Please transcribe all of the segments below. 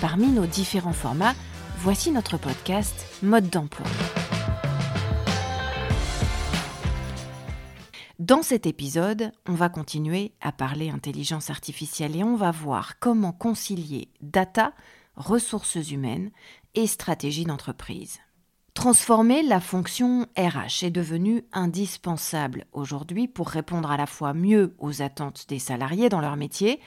Parmi nos différents formats, voici notre podcast Mode d'emploi. Dans cet épisode, on va continuer à parler intelligence artificielle et on va voir comment concilier data, ressources humaines et stratégie d'entreprise. Transformer la fonction RH est devenu indispensable aujourd'hui pour répondre à la fois mieux aux attentes des salariés dans leur métier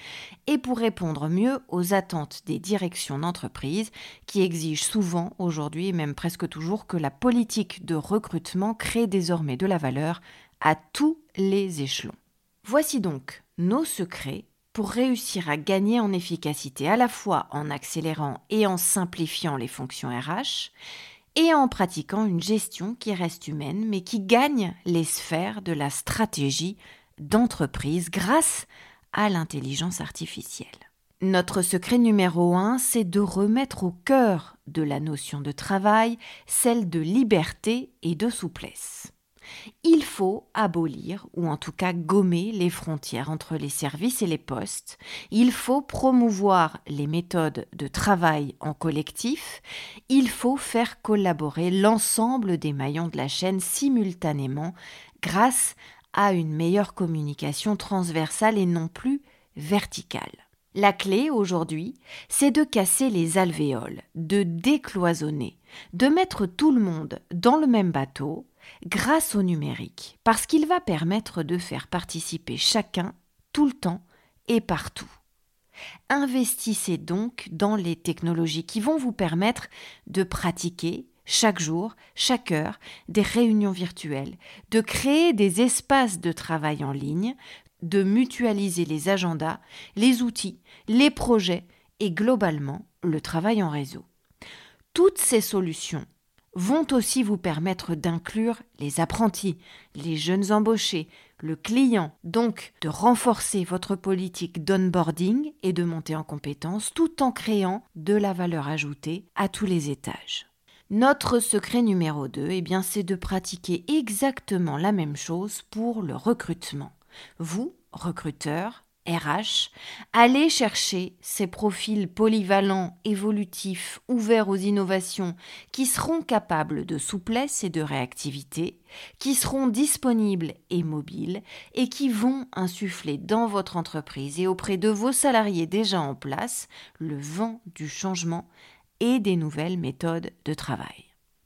et pour répondre mieux aux attentes des directions d'entreprise qui exigent souvent aujourd'hui même presque toujours que la politique de recrutement crée désormais de la valeur à tous les échelons. Voici donc nos secrets pour réussir à gagner en efficacité à la fois en accélérant et en simplifiant les fonctions RH et en pratiquant une gestion qui reste humaine mais qui gagne les sphères de la stratégie d'entreprise grâce à l'intelligence artificielle. Notre secret numéro un, c'est de remettre au cœur de la notion de travail celle de liberté et de souplesse. Il faut abolir, ou en tout cas gommer, les frontières entre les services et les postes. Il faut promouvoir les méthodes de travail en collectif. Il faut faire collaborer l'ensemble des maillons de la chaîne simultanément grâce à une meilleure communication transversale et non plus verticale. La clé aujourd'hui, c'est de casser les alvéoles, de décloisonner, de mettre tout le monde dans le même bateau, grâce au numérique, parce qu'il va permettre de faire participer chacun tout le temps et partout. Investissez donc dans les technologies qui vont vous permettre de pratiquer chaque jour, chaque heure, des réunions virtuelles, de créer des espaces de travail en ligne, de mutualiser les agendas, les outils, les projets et globalement le travail en réseau. Toutes ces solutions vont aussi vous permettre d'inclure les apprentis, les jeunes embauchés, le client, donc de renforcer votre politique d'onboarding et de monter en compétences tout en créant de la valeur ajoutée à tous les étages. Notre secret numéro 2, eh bien, c'est de pratiquer exactement la même chose pour le recrutement. Vous, recruteur, RH, allez chercher ces profils polyvalents, évolutifs, ouverts aux innovations, qui seront capables de souplesse et de réactivité, qui seront disponibles et mobiles, et qui vont insuffler dans votre entreprise et auprès de vos salariés déjà en place le vent du changement et des nouvelles méthodes de travail.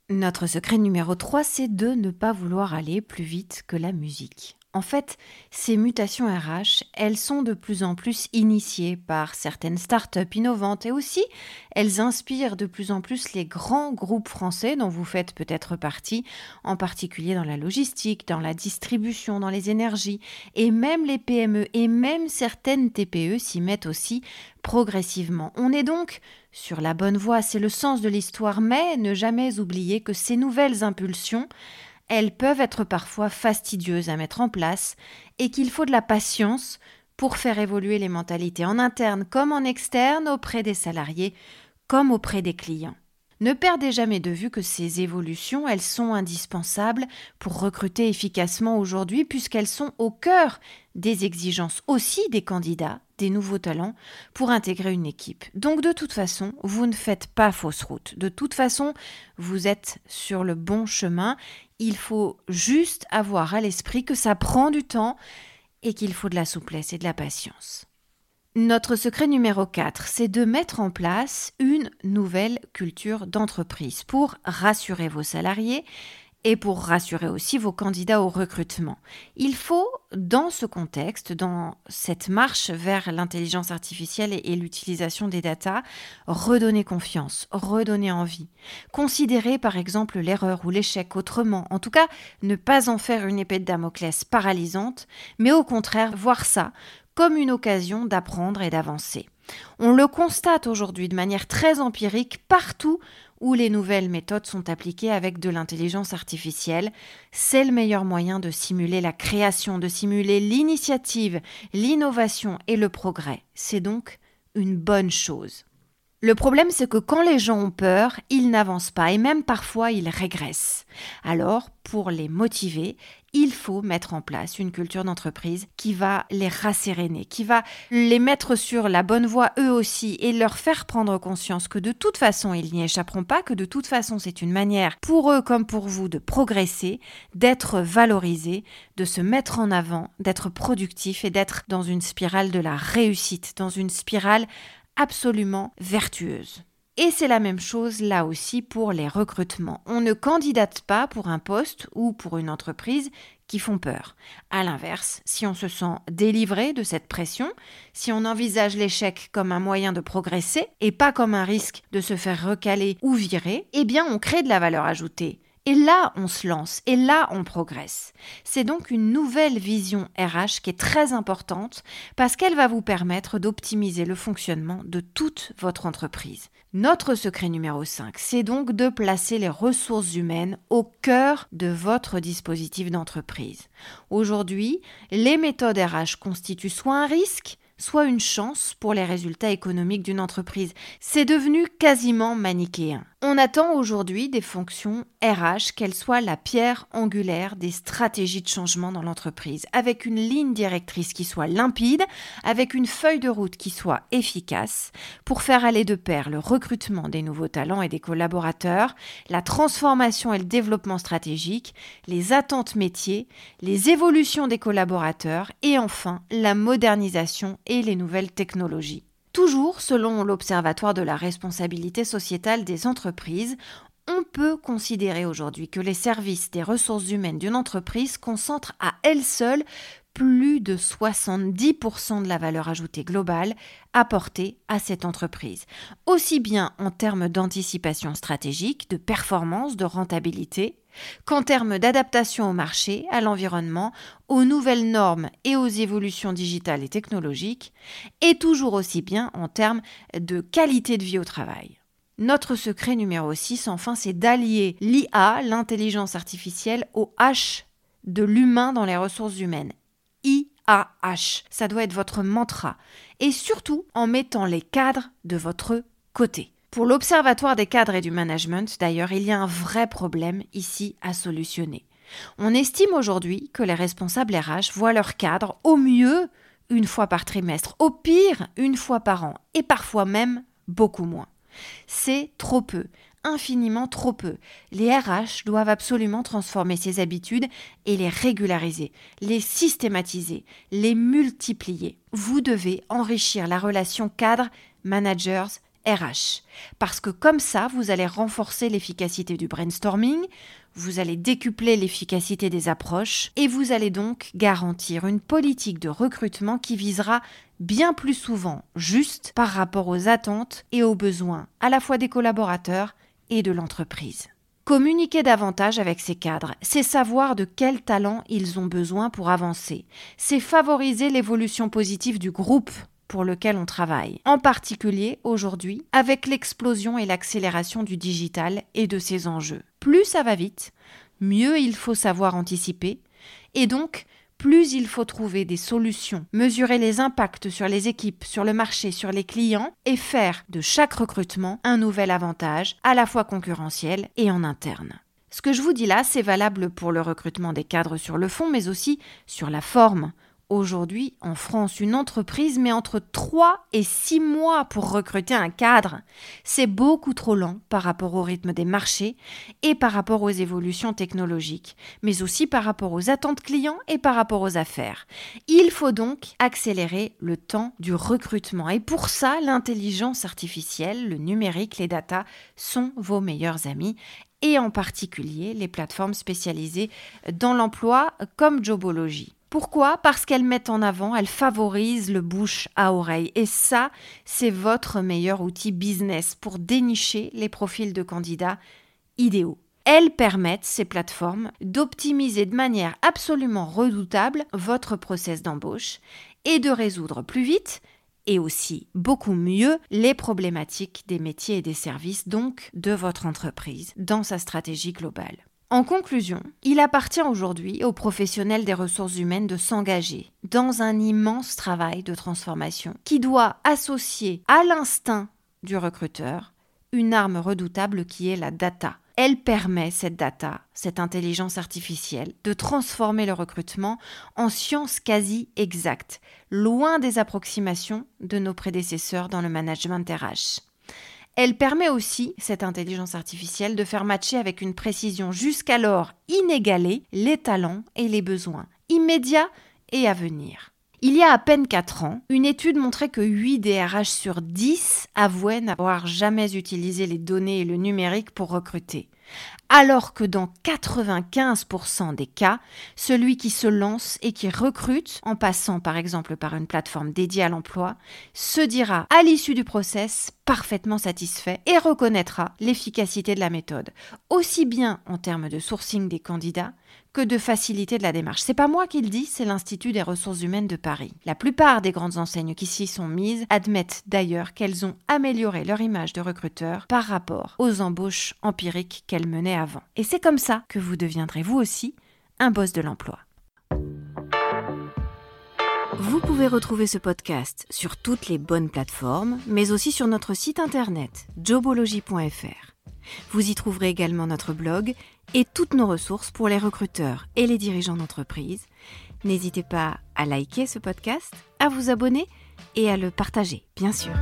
Notre secret numéro 3, c'est de ne pas vouloir aller plus vite que la musique. En fait, ces mutations RH, elles sont de plus en plus initiées par certaines startups innovantes et aussi elles inspirent de plus en plus les grands groupes français dont vous faites peut-être partie, en particulier dans la logistique, dans la distribution, dans les énergies, et même les PME et même certaines TPE s'y mettent aussi progressivement. On est donc sur la bonne voie, c'est le sens de l'histoire, mais ne jamais oublier que ces nouvelles impulsions elles peuvent être parfois fastidieuses à mettre en place et qu'il faut de la patience pour faire évoluer les mentalités en interne comme en externe auprès des salariés comme auprès des clients. Ne perdez jamais de vue que ces évolutions, elles sont indispensables pour recruter efficacement aujourd'hui puisqu'elles sont au cœur des exigences aussi des candidats, des nouveaux talents, pour intégrer une équipe. Donc de toute façon, vous ne faites pas fausse route. De toute façon, vous êtes sur le bon chemin. Il faut juste avoir à l'esprit que ça prend du temps et qu'il faut de la souplesse et de la patience. Notre secret numéro 4, c'est de mettre en place une nouvelle culture d'entreprise pour rassurer vos salariés et pour rassurer aussi vos candidats au recrutement. Il faut, dans ce contexte, dans cette marche vers l'intelligence artificielle et, l'utilisation des datas, redonner confiance, redonner envie. Considérer par exemple l'erreur ou l'échec autrement, en tout cas ne pas en faire une épée de Damoclès paralysante, mais au contraire voir ça comme une occasion d'apprendre et d'avancer. On le constate aujourd'hui de manière très empirique partout où les nouvelles méthodes sont appliquées avec de l'intelligence artificielle. C'est le meilleur moyen de simuler la création, de simuler l'initiative, l'innovation et le progrès. C'est donc une bonne chose. Le problème, c'est que quand les gens ont peur, ils n'avancent pas et même parfois ils régressent. Alors, pour les motiver, il faut mettre en place une culture d'entreprise qui va les rasséréner, qui va les mettre sur la bonne voie eux aussi et leur faire prendre conscience que de toute façon ils n'y échapperont pas, que de toute façon c'est une manière pour eux comme pour vous de progresser, d'être valorisés, de se mettre en avant, d'être productifs et d'être dans une spirale de la réussite, dans une spirale absolument vertueuse. Et c'est la même chose là aussi pour les recrutements. On ne candidate pas pour un poste ou pour une entreprise qui font peur. À l'inverse, si on se sent délivré de cette pression, si on envisage l'échec comme un moyen de progresser et pas comme un risque de se faire recaler ou virer, eh bien on crée de la valeur ajoutée. Et là, on se lance, et là, on progresse. C'est donc une nouvelle vision RH qui est très importante parce qu'elle va vous permettre d'optimiser le fonctionnement de toute votre entreprise. Notre secret numéro 5, c'est donc de placer les ressources humaines au cœur de votre dispositif d'entreprise. Aujourd'hui, les méthodes RH constituent soit un risque, soit une chance pour les résultats économiques d'une entreprise. C'est devenu quasiment manichéen. On attend aujourd'hui des fonctions RH qu'elles soient la pierre angulaire des stratégies de changement dans l'entreprise, avec une ligne directrice qui soit limpide, avec une feuille de route qui soit efficace, pour faire aller de pair le recrutement des nouveaux talents et des collaborateurs, la transformation et le développement stratégique, les attentes métiers, les évolutions des collaborateurs et enfin la modernisation et les nouvelles technologies. Toujours selon l'Observatoire de la responsabilité sociétale des entreprises, on peut considérer aujourd'hui que les services des ressources humaines d'une entreprise concentrent à elles seules plus de 70% de la valeur ajoutée globale apportée à cette entreprise, aussi bien en termes d'anticipation stratégique, de performance, de rentabilité, qu'en termes d'adaptation au marché, à l'environnement, aux nouvelles normes et aux évolutions digitales et technologiques, et toujours aussi bien en termes de qualité de vie au travail. Notre secret numéro 6, enfin, c'est d'allier l'IA, l'intelligence artificielle, au H de l'humain dans les ressources humaines. IAH, ça doit être votre mantra. Et surtout en mettant les cadres de votre côté. Pour l'Observatoire des cadres et du management, d'ailleurs, il y a un vrai problème ici à solutionner. On estime aujourd'hui que les responsables RH voient leurs cadres au mieux une fois par trimestre, au pire une fois par an, et parfois même beaucoup moins. C'est trop peu, infiniment trop peu. Les RH doivent absolument transformer ces habitudes et les régulariser, les systématiser, les multiplier. Vous devez enrichir la relation cadre-managers RH. Parce que comme ça, vous allez renforcer l'efficacité du brainstorming, vous allez décupler l'efficacité des approches et vous allez donc garantir une politique de recrutement qui visera bien plus souvent juste par rapport aux attentes et aux besoins à la fois des collaborateurs de l'entreprise. Communiquer davantage avec ces cadres, c'est savoir de quels talents ils ont besoin pour avancer, c'est favoriser l'évolution positive du groupe pour lequel on travaille, en particulier aujourd'hui avec l'explosion et l'accélération du digital et de ses enjeux. Plus ça va vite, mieux il faut savoir anticiper, et donc plus il faut trouver des solutions, mesurer les impacts sur les équipes, sur le marché, sur les clients, et faire de chaque recrutement un nouvel avantage, à la fois concurrentiel et en interne. Ce que je vous dis là, c'est valable pour le recrutement des cadres sur le fond, mais aussi sur la forme, Aujourd'hui, en France, une entreprise met entre 3 et 6 mois pour recruter un cadre. C'est beaucoup trop lent par rapport au rythme des marchés et par rapport aux évolutions technologiques, mais aussi par rapport aux attentes clients et par rapport aux affaires. Il faut donc accélérer le temps du recrutement. Et pour ça, l'intelligence artificielle, le numérique, les data sont vos meilleurs amis et en particulier les plateformes spécialisées dans l'emploi comme Jobology. Pourquoi? Parce qu'elles mettent en avant, elles favorisent le bouche à oreille. Et ça, c'est votre meilleur outil business pour dénicher les profils de candidats idéaux. Elles permettent, ces plateformes, d'optimiser de manière absolument redoutable votre process d'embauche et de résoudre plus vite et aussi beaucoup mieux les problématiques des métiers et des services, donc de votre entreprise, dans sa stratégie globale. En conclusion, il appartient aujourd'hui aux professionnels des ressources humaines de s'engager dans un immense travail de transformation qui doit associer à l'instinct du recruteur une arme redoutable qui est la data. Elle permet, cette data, cette intelligence artificielle, de transformer le recrutement en science quasi exacte, loin des approximations de nos prédécesseurs dans le management RH. Elle permet aussi, cette intelligence artificielle, de faire matcher avec une précision jusqu'alors inégalée les talents et les besoins, immédiats et à venir. Il y a à peine 4 ans, une étude montrait que 8 DRH sur 10 avouaient n'avoir jamais utilisé les données et le numérique pour recruter. Alors que dans 95% des cas, celui qui se lance et qui recrute, en passant par exemple par une plateforme dédiée à l'emploi, se dira à l'issue du process parfaitement satisfait et reconnaîtra l'efficacité de la méthode, aussi bien en termes de sourcing des candidats que de facilité de la démarche. C'est pas moi qui le dis, c'est l'Institut des ressources humaines de Paris. La plupart des grandes enseignes qui s'y sont mises admettent d'ailleurs qu'elles ont amélioré leur image de recruteur par rapport aux embauches empiriques qu'elles menaient avant. Et c'est comme ça que vous deviendrez vous aussi un boss de l'emploi. Vous pouvez retrouver ce podcast sur toutes les bonnes plateformes, mais aussi sur notre site internet jobology.fr. Vous y trouverez également notre blog et toutes nos ressources pour les recruteurs et les dirigeants d'entreprise. N'hésitez pas à liker ce podcast, à vous abonner et à le partager, bien sûr.